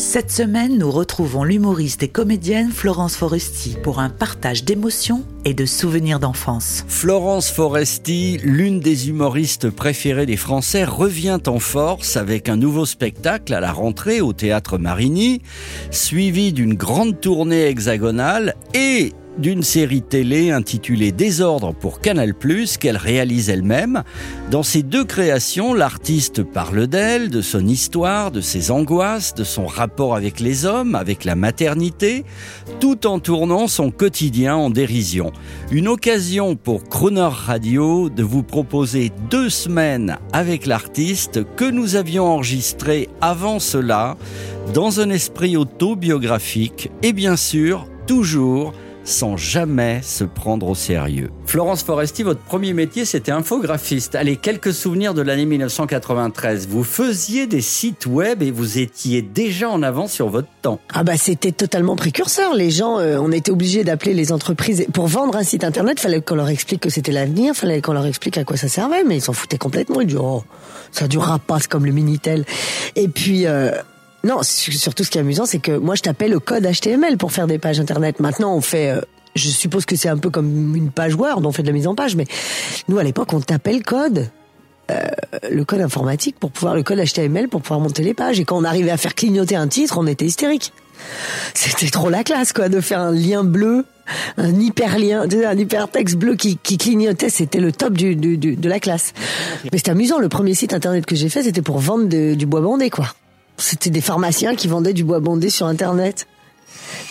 Cette semaine, nous retrouvons l'humoriste et comédienne Florence Foresti pour un partage d'émotions et de souvenirs d'enfance. Florence Foresti, l'une des humoristes préférées des Français, revient en force avec un nouveau spectacle à la rentrée au théâtre Marigny, suivi d'une grande tournée hexagonale et d'une série télé intitulée Désordre pour Canal+, qu'elle réalise elle-même. Dans ces deux créations, l'artiste parle d'elle, de son histoire, de ses angoisses, de son rapport avec les hommes, avec la maternité, tout en tournant son quotidien en dérision. Une occasion pour Croner Radio de vous proposer deux semaines avec l'artiste que nous avions enregistré avant cela, dans un esprit autobiographique et bien sûr, toujours sans jamais se prendre au sérieux. Florence Foresti, votre premier métier, c'était infographiste. Allez, quelques souvenirs de l'année 1993. Vous faisiez des sites web et vous étiez déjà en avance sur votre temps. Ah bah c'était totalement précurseur. Les gens, euh, on était obligés d'appeler les entreprises pour vendre un site internet. Fallait qu'on leur explique que c'était l'avenir, fallait qu'on leur explique à quoi ça servait, mais ils s'en foutaient complètement. Ils disaient oh ça durera pas, c'est comme le minitel. Et puis euh, non, su- surtout ce qui est amusant, c'est que moi je tapais le code HTML pour faire des pages internet. Maintenant on fait euh, je suppose que c'est un peu comme une page Word, on fait de la mise en page, mais nous à l'époque on tapait le code euh, le code informatique pour pouvoir le code HTML pour pouvoir monter les pages. Et quand on arrivait à faire clignoter un titre on était hystérique. C'était trop la classe quoi de faire un lien bleu un hyperlien tu sais, un hypertexte bleu qui, qui clignotait. C'était le top du, du- du- de la classe. Mais c'était amusant le premier site internet que j'ai fait c'était pour vendre de- du bois bandé quoi c'était des pharmaciens qui vendaient du bois bandé sur internet.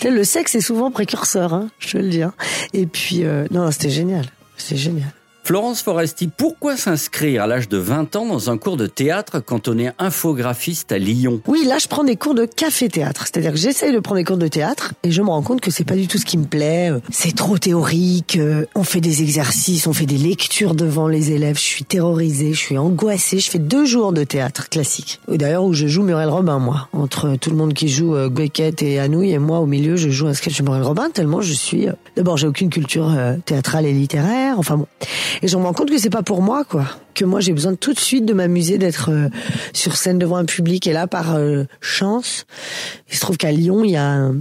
Le sexe est souvent précurseur hein, je te le dis hein. et puis euh, non c'était génial. C'était génial Florence Foresti, pourquoi s'inscrire à l'âge de 20 ans dans un cours de théâtre quand on est infographiste à Lyon? Oui, là, je prends des cours de café-théâtre. C'est-à-dire que j'essaye de prendre des cours de théâtre et je me rends compte que c'est pas du tout ce qui me plaît. C'est trop théorique. euh, On fait des exercices, on fait des lectures devant les élèves. Je suis terrorisée, je suis angoissée. Je fais deux jours de théâtre classique. D'ailleurs, où je joue Muriel Robin, moi. Entre tout le monde qui joue euh, Beckett et Anouilh et moi, au milieu, je joue un sketch de Muriel Robin tellement je suis... euh, D'abord, j'ai aucune culture théâtrale et littéraire. Enfin bon. Et je me rends compte que c'est pas pour moi, quoi. Que moi, j'ai besoin tout de suite de m'amuser, d'être euh, sur scène devant un public. Et là, par euh, chance, il se trouve qu'à Lyon, il y a un,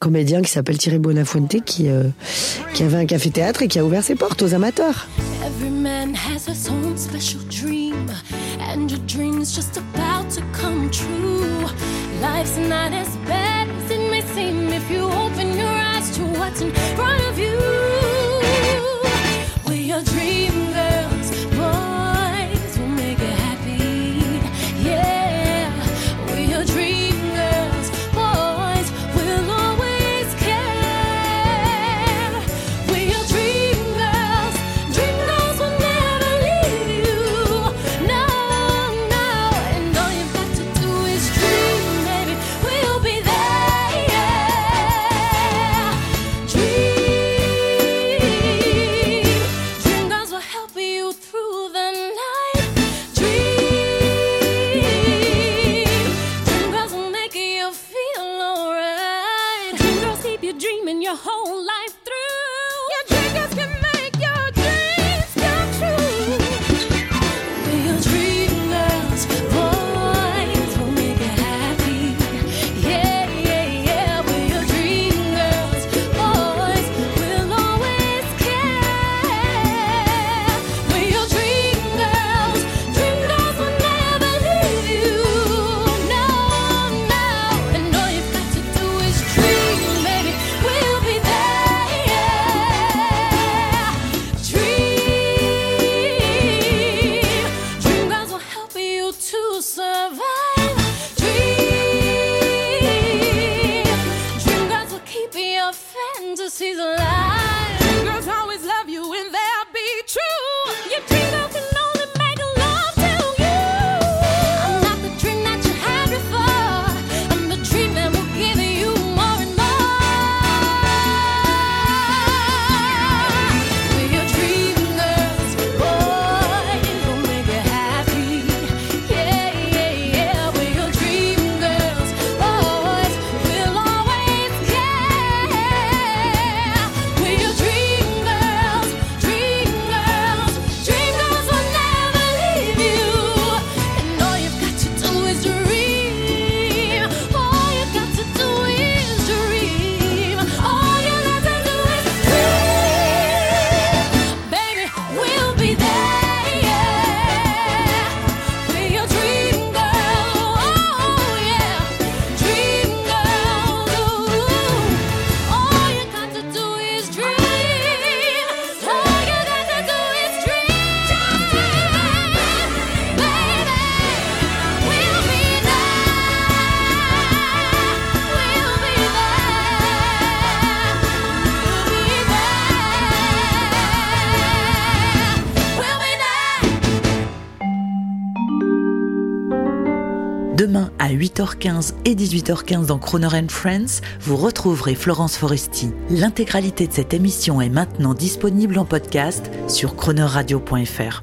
comédien qui s'appelle Thierry Bonafuente qui, euh, qui avait un café-théâtre et qui a ouvert ses portes aux amateurs. Every man has his own special dream, and your dream's just about to come true. Life's not as bad dreaming your whole life Demain à 8h15 et 18h15 dans Croner Friends, vous retrouverez Florence Foresti. L'intégralité de cette émission est maintenant disponible en podcast sur chronoradio.fr.